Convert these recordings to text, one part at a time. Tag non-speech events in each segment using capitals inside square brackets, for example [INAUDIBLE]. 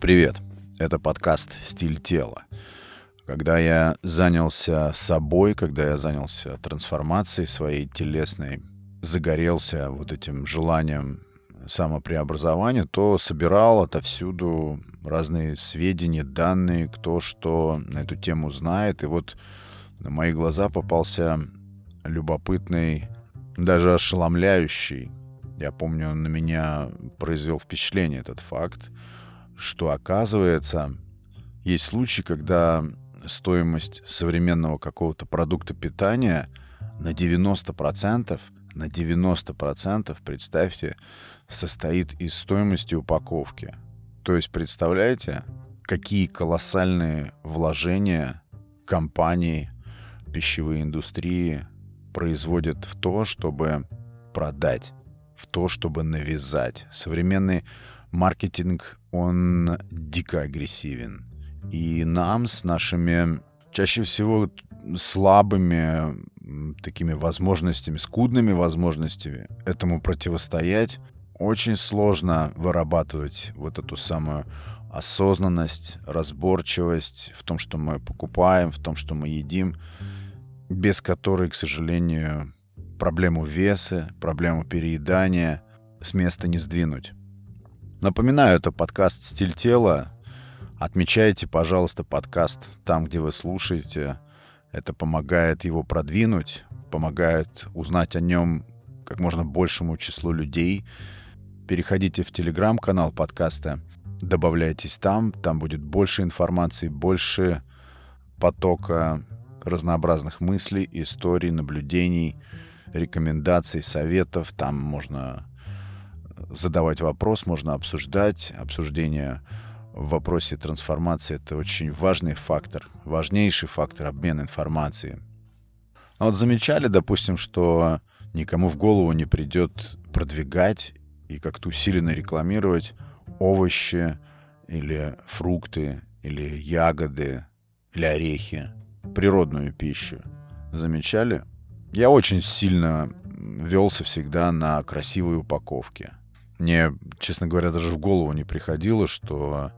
Привет, это подкаст «Стиль тела». Когда я занялся собой, когда я занялся трансформацией своей телесной, загорелся вот этим желанием самопреобразования, то собирал отовсюду разные сведения, данные, кто что на эту тему знает. И вот на мои глаза попался любопытный, даже ошеломляющий. Я помню, на меня произвел впечатление этот факт, что оказывается, есть случаи, когда стоимость современного какого-то продукта питания на 90%, на 90%, представьте, состоит из стоимости упаковки. То есть, представляете, какие колоссальные вложения компании, пищевые индустрии производят в то, чтобы продать, в то, чтобы навязать. Современный маркетинг, он дико агрессивен. И нам с нашими чаще всего слабыми такими возможностями, скудными возможностями этому противостоять, очень сложно вырабатывать вот эту самую осознанность, разборчивость в том, что мы покупаем, в том, что мы едим, без которой, к сожалению, проблему веса, проблему переедания с места не сдвинуть. Напоминаю, это подкаст «Стиль тела», Отмечайте, пожалуйста, подкаст там, где вы слушаете. Это помогает его продвинуть, помогает узнать о нем как можно большему числу людей. Переходите в телеграм-канал подкаста, добавляйтесь там, там будет больше информации, больше потока разнообразных мыслей, историй, наблюдений, рекомендаций, советов. Там можно задавать вопрос, можно обсуждать. Обсуждение в вопросе трансформации это очень важный фактор, важнейший фактор обмена информацией. А вот замечали, допустим, что никому в голову не придет продвигать и как-то усиленно рекламировать овощи или фрукты или ягоды или орехи, природную пищу. Замечали? Я очень сильно велся всегда на красивые упаковки. Мне, честно говоря, даже в голову не приходило, что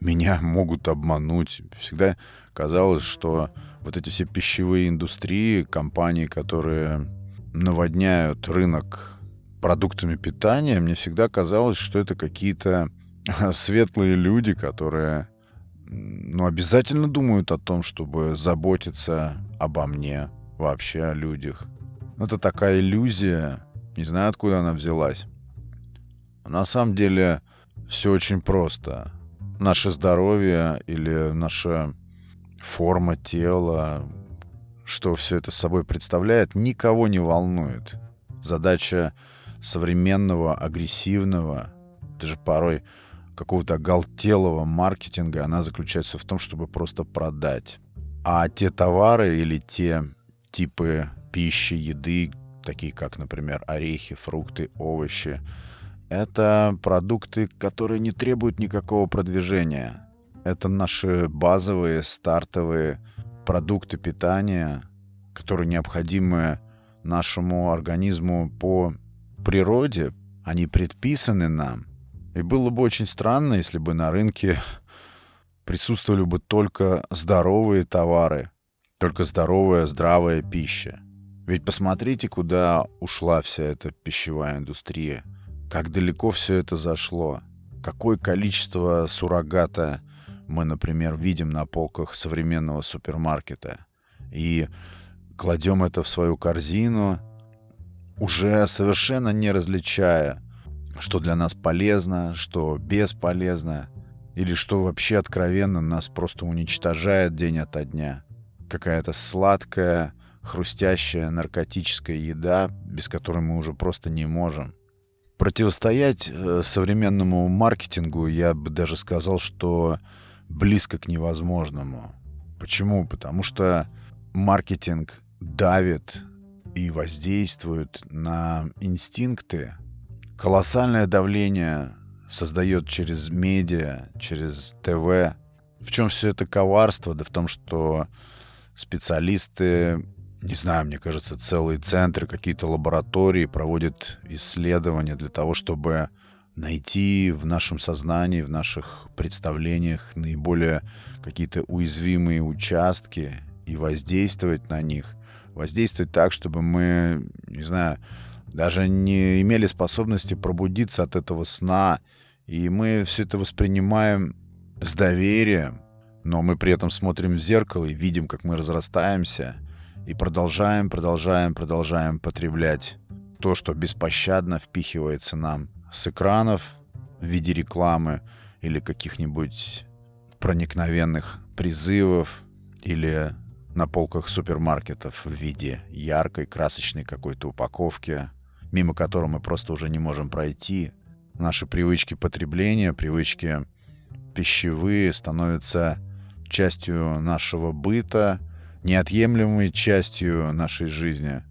меня [LAUGHS] могут обмануть. Всегда казалось, что вот эти все пищевые индустрии, компании, которые наводняют рынок продуктами питания, мне всегда казалось, что это какие-то [LAUGHS] светлые люди, которые ну, обязательно думают о том, чтобы заботиться обо мне, вообще о людях. Это такая иллюзия, не знаю, откуда она взялась. На самом деле все очень просто наше здоровье или наша форма тела, что все это собой представляет, никого не волнует. Задача современного, агрессивного, даже порой какого-то оголтелого маркетинга, она заключается в том, чтобы просто продать. А те товары или те типы пищи, еды, такие как, например, орехи, фрукты, овощи, это продукты, которые не требуют никакого продвижения. Это наши базовые, стартовые продукты питания, которые необходимы нашему организму по природе. Они предписаны нам. И было бы очень странно, если бы на рынке присутствовали бы только здоровые товары, только здоровая, здравая пища. Ведь посмотрите, куда ушла вся эта пищевая индустрия – как далеко все это зашло. Какое количество суррогата мы, например, видим на полках современного супермаркета. И кладем это в свою корзину, уже совершенно не различая, что для нас полезно, что бесполезно, или что вообще откровенно нас просто уничтожает день ото дня. Какая-то сладкая, хрустящая наркотическая еда, без которой мы уже просто не можем. Противостоять э, современному маркетингу, я бы даже сказал, что близко к невозможному. Почему? Потому что маркетинг давит и воздействует на инстинкты. Колоссальное давление создает через медиа, через ТВ. В чем все это коварство? Да в том, что специалисты не знаю, мне кажется, целые центры, какие-то лаборатории проводят исследования для того, чтобы найти в нашем сознании, в наших представлениях наиболее какие-то уязвимые участки и воздействовать на них. Воздействовать так, чтобы мы, не знаю, даже не имели способности пробудиться от этого сна, и мы все это воспринимаем с доверием, но мы при этом смотрим в зеркало и видим, как мы разрастаемся, и продолжаем, продолжаем, продолжаем потреблять то, что беспощадно впихивается нам с экранов в виде рекламы или каких-нибудь проникновенных призывов или на полках супермаркетов в виде яркой, красочной какой-то упаковки, мимо которой мы просто уже не можем пройти. Наши привычки потребления, привычки пищевые становятся частью нашего быта, неотъемлемой частью нашей жизни.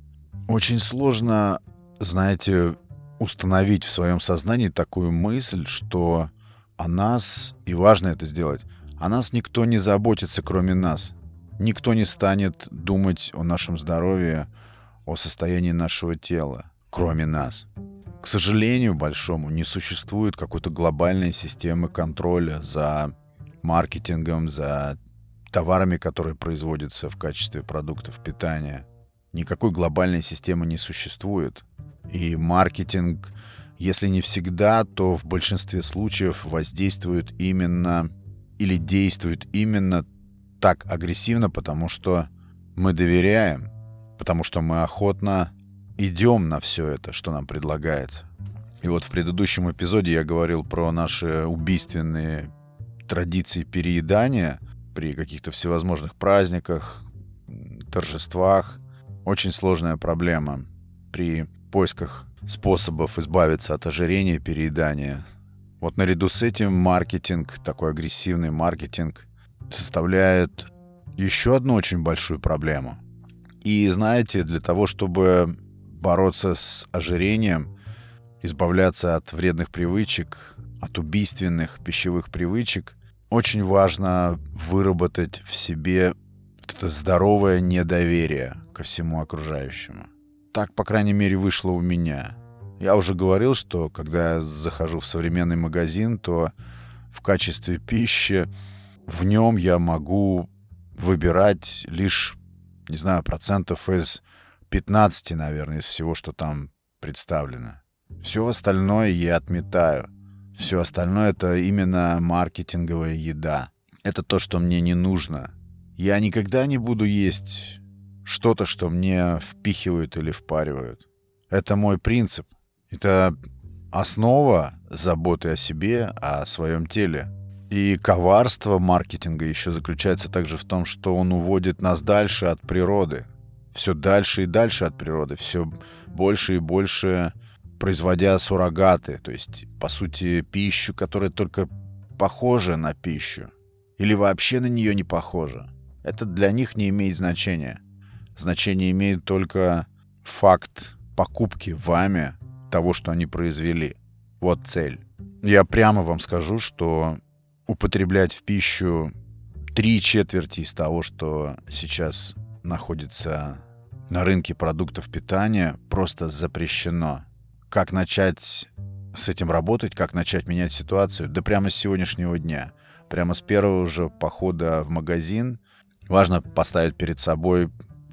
Очень сложно, знаете, установить в своем сознании такую мысль, что о нас, и важно это сделать, о нас никто не заботится, кроме нас. Никто не станет думать о нашем здоровье, о состоянии нашего тела, кроме нас. К сожалению большому, не существует какой-то глобальной системы контроля за маркетингом, за товарами, которые производятся в качестве продуктов питания. Никакой глобальной системы не существует. И маркетинг, если не всегда, то в большинстве случаев воздействует именно или действует именно так агрессивно, потому что мы доверяем, потому что мы охотно идем на все это, что нам предлагается. И вот в предыдущем эпизоде я говорил про наши убийственные традиции переедания — при каких-то всевозможных праздниках, торжествах. Очень сложная проблема при поисках способов избавиться от ожирения, переедания. Вот наряду с этим маркетинг, такой агрессивный маркетинг, составляет еще одну очень большую проблему. И знаете, для того, чтобы бороться с ожирением, избавляться от вредных привычек, от убийственных пищевых привычек – очень важно выработать в себе это здоровое недоверие ко всему окружающему. Так, по крайней мере, вышло у меня. Я уже говорил, что когда я захожу в современный магазин, то в качестве пищи в нем я могу выбирать лишь, не знаю, процентов из 15, наверное, из всего, что там представлено. Все остальное я отметаю. Все остальное это именно маркетинговая еда. Это то, что мне не нужно. Я никогда не буду есть что-то, что мне впихивают или впаривают. Это мой принцип. Это основа заботы о себе, о своем теле. И коварство маркетинга еще заключается также в том, что он уводит нас дальше от природы. Все дальше и дальше от природы. Все больше и больше производя суррогаты, то есть, по сути, пищу, которая только похожа на пищу, или вообще на нее не похожа. Это для них не имеет значения. Значение имеет только факт покупки вами того, что они произвели. Вот цель. Я прямо вам скажу, что употреблять в пищу три четверти из того, что сейчас находится на рынке продуктов питания, просто запрещено как начать с этим работать, как начать менять ситуацию, да прямо с сегодняшнего дня. Прямо с первого же похода в магазин важно поставить перед собой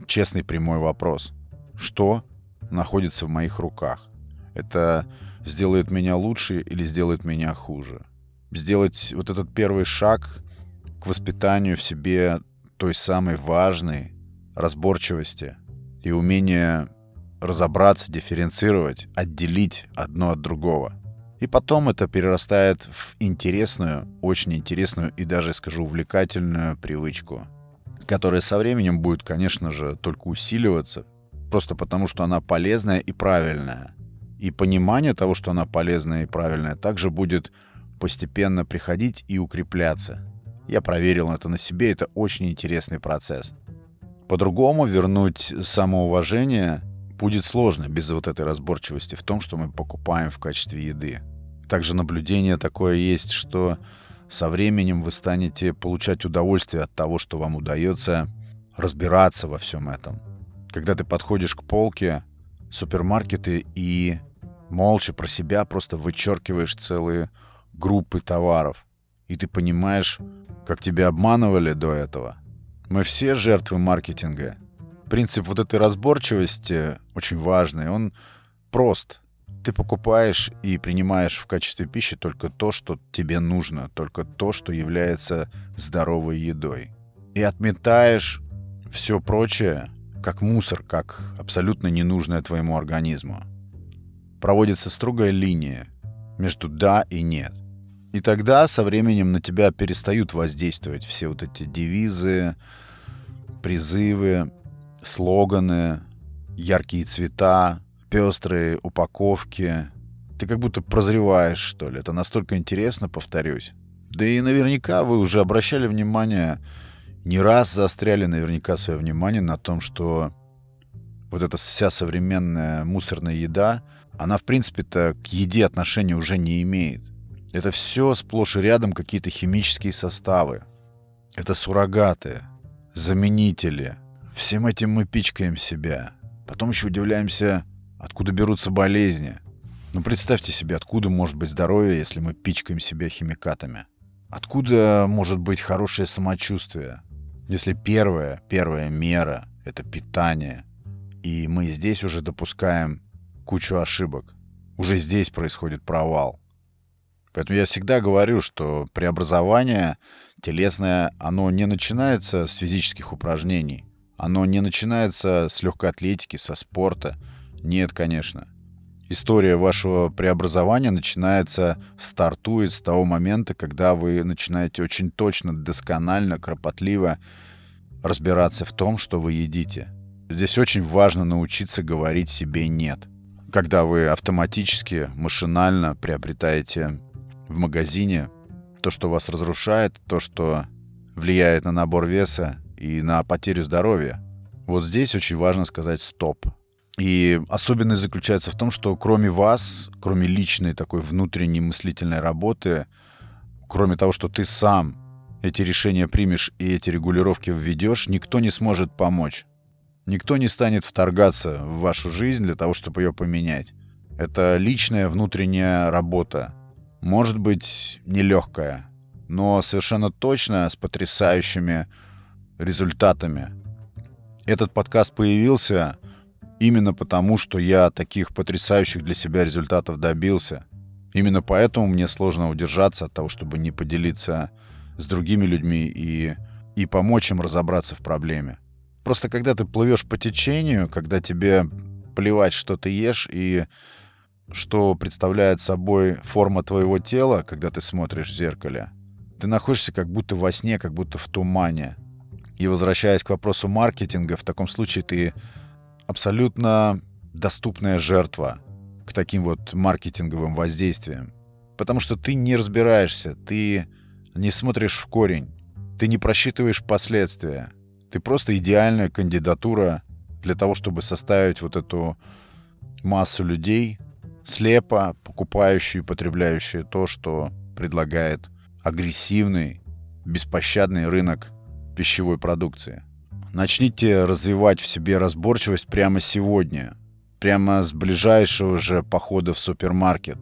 честный прямой вопрос. Что находится в моих руках? Это сделает меня лучше или сделает меня хуже? Сделать вот этот первый шаг к воспитанию в себе той самой важной разборчивости и умения разобраться, дифференцировать, отделить одно от другого. И потом это перерастает в интересную, очень интересную и даже, скажу, увлекательную привычку, которая со временем будет, конечно же, только усиливаться, просто потому что она полезная и правильная. И понимание того, что она полезная и правильная, также будет постепенно приходить и укрепляться. Я проверил это на себе, это очень интересный процесс. По-другому вернуть самоуважение будет сложно без вот этой разборчивости в том, что мы покупаем в качестве еды. Также наблюдение такое есть, что со временем вы станете получать удовольствие от того, что вам удается разбираться во всем этом. Когда ты подходишь к полке супермаркеты и молча про себя просто вычеркиваешь целые группы товаров. И ты понимаешь, как тебя обманывали до этого. Мы все жертвы маркетинга. Принцип вот этой разборчивости очень важный. Он прост. Ты покупаешь и принимаешь в качестве пищи только то, что тебе нужно, только то, что является здоровой едой. И отметаешь все прочее, как мусор, как абсолютно ненужное твоему организму. Проводится строгая линия между «да» и «нет». И тогда со временем на тебя перестают воздействовать все вот эти девизы, призывы, слоганы, яркие цвета, пестрые упаковки. Ты как будто прозреваешь, что ли. Это настолько интересно, повторюсь. Да и наверняка вы уже обращали внимание, не раз заостряли наверняка свое внимание на том, что вот эта вся современная мусорная еда, она, в принципе-то, к еде отношения уже не имеет. Это все сплошь и рядом какие-то химические составы. Это суррогаты, заменители. Всем этим мы пичкаем себя. Потом еще удивляемся, откуда берутся болезни. Ну представьте себе, откуда может быть здоровье, если мы пичкаем себя химикатами? Откуда может быть хорошее самочувствие, если первая, первая мера — это питание, и мы здесь уже допускаем кучу ошибок, уже здесь происходит провал. Поэтому я всегда говорю, что преобразование телесное, оно не начинается с физических упражнений. Оно не начинается с легкой атлетики, со спорта. Нет, конечно. История вашего преобразования начинается, стартует с того момента, когда вы начинаете очень точно, досконально, кропотливо разбираться в том, что вы едите. Здесь очень важно научиться говорить себе «нет». Когда вы автоматически, машинально приобретаете в магазине то, что вас разрушает, то, что влияет на набор веса и на потерю здоровья. Вот здесь очень важно сказать «стоп». И особенность заключается в том, что кроме вас, кроме личной такой внутренней мыслительной работы, кроме того, что ты сам эти решения примешь и эти регулировки введешь, никто не сможет помочь. Никто не станет вторгаться в вашу жизнь для того, чтобы ее поменять. Это личная внутренняя работа, может быть, нелегкая, но совершенно точно с потрясающими результатами. Этот подкаст появился именно потому, что я таких потрясающих для себя результатов добился. Именно поэтому мне сложно удержаться от того, чтобы не поделиться с другими людьми и, и помочь им разобраться в проблеме. Просто когда ты плывешь по течению, когда тебе плевать, что ты ешь, и что представляет собой форма твоего тела, когда ты смотришь в зеркале. Ты находишься как будто во сне, как будто в тумане. И возвращаясь к вопросу маркетинга, в таком случае ты абсолютно доступная жертва к таким вот маркетинговым воздействиям. Потому что ты не разбираешься, ты не смотришь в корень, ты не просчитываешь последствия. Ты просто идеальная кандидатура для того, чтобы составить вот эту массу людей, слепо покупающие и потребляющие то, что предлагает агрессивный, беспощадный рынок пищевой продукции. Начните развивать в себе разборчивость прямо сегодня, прямо с ближайшего же похода в супермаркет.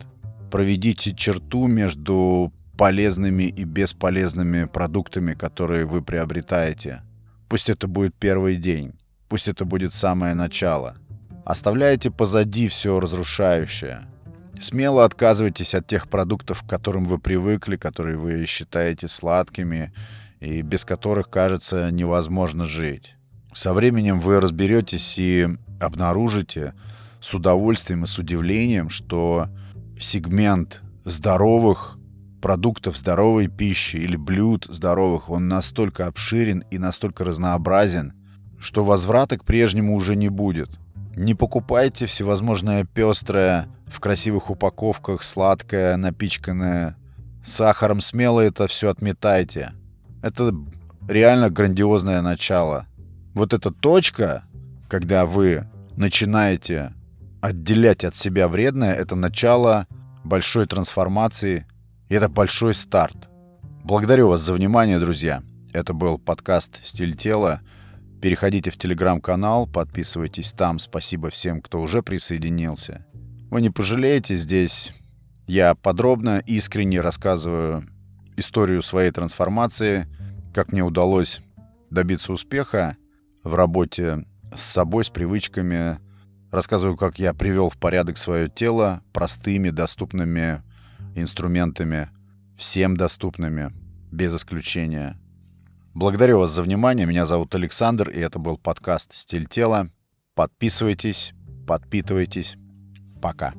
Проведите черту между полезными и бесполезными продуктами, которые вы приобретаете. Пусть это будет первый день, пусть это будет самое начало – Оставляете позади все разрушающее. Смело отказывайтесь от тех продуктов, к которым вы привыкли, которые вы считаете сладкими и без которых, кажется, невозможно жить. Со временем вы разберетесь и обнаружите с удовольствием и с удивлением, что сегмент здоровых продуктов, здоровой пищи или блюд здоровых, он настолько обширен и настолько разнообразен, что возврата к прежнему уже не будет. Не покупайте всевозможное пестрое, в красивых упаковках, сладкое, напичканное сахаром. Смело это все отметайте. Это реально грандиозное начало. Вот эта точка, когда вы начинаете отделять от себя вредное, это начало большой трансформации, и это большой старт. Благодарю вас за внимание, друзья. Это был подкаст «Стиль тела». Переходите в телеграм-канал, подписывайтесь там. Спасибо всем, кто уже присоединился. Вы не пожалеете, здесь я подробно, искренне рассказываю историю своей трансформации, как мне удалось добиться успеха в работе с собой, с привычками. Рассказываю, как я привел в порядок свое тело простыми, доступными инструментами, всем доступными, без исключения. Благодарю вас за внимание. Меня зовут Александр, и это был подкаст «Стиль тела». Подписывайтесь, подпитывайтесь. Пока.